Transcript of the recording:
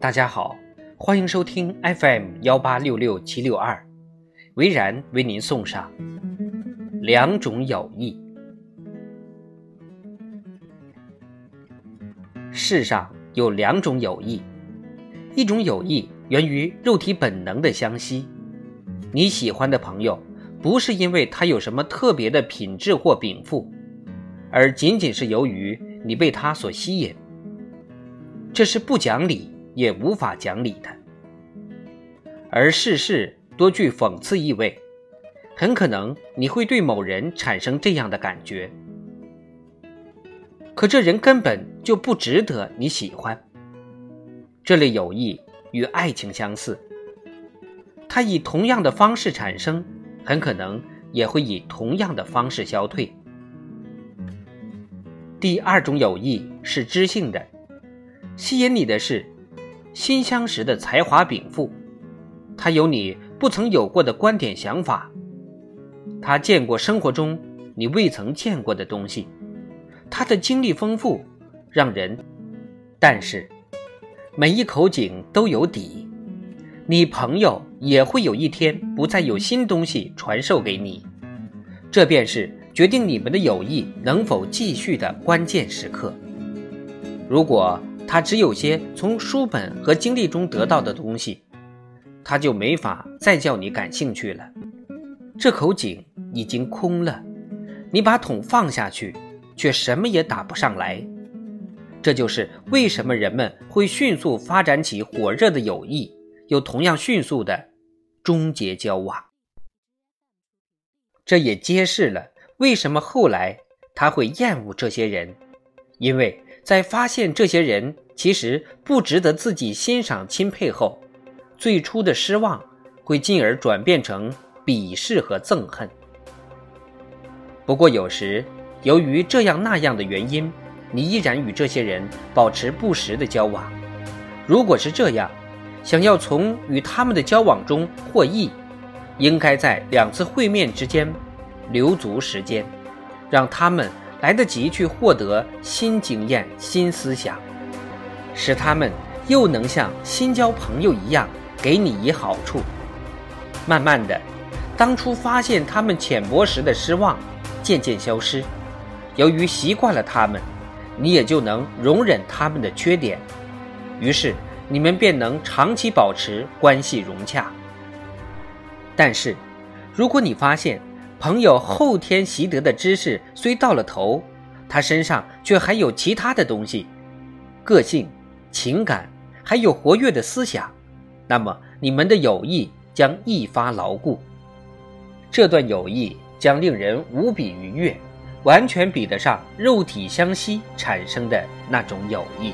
大家好，欢迎收听 FM 幺八六六七六二，维然为您送上两种友谊。世上有两种友谊，一种友谊源于肉体本能的相吸，你喜欢的朋友不是因为他有什么特别的品质或禀赋，而仅仅是由于你被他所吸引。这是不讲理也无法讲理的，而世事多具讽刺意味，很可能你会对某人产生这样的感觉。可这人根本就不值得你喜欢。这类友谊与爱情相似，它以同样的方式产生，很可能也会以同样的方式消退。第二种友谊是知性的。吸引你的是新相识的才华禀赋，他有你不曾有过的观点想法，他见过生活中你未曾见过的东西，他的经历丰富，让人。但是每一口井都有底，你朋友也会有一天不再有新东西传授给你，这便是决定你们的友谊能否继续的关键时刻。如果。他只有些从书本和经历中得到的东西，他就没法再叫你感兴趣了。这口井已经空了，你把桶放下去，却什么也打不上来。这就是为什么人们会迅速发展起火热的友谊，又同样迅速的终结交往。这也揭示了为什么后来他会厌恶这些人，因为。在发现这些人其实不值得自己欣赏钦佩后，最初的失望会进而转变成鄙视和憎恨。不过有时，由于这样那样的原因，你依然与这些人保持不时的交往。如果是这样，想要从与他们的交往中获益，应该在两次会面之间留足时间，让他们。来得及去获得新经验、新思想，使他们又能像新交朋友一样给你以好处。慢慢的，当初发现他们浅薄时的失望渐渐消失。由于习惯了他们，你也就能容忍他们的缺点，于是你们便能长期保持关系融洽。但是，如果你发现，朋友后天习得的知识虽到了头，他身上却还有其他的东西，个性、情感，还有活跃的思想，那么你们的友谊将一发牢固。这段友谊将令人无比愉悦，完全比得上肉体相吸产生的那种友谊。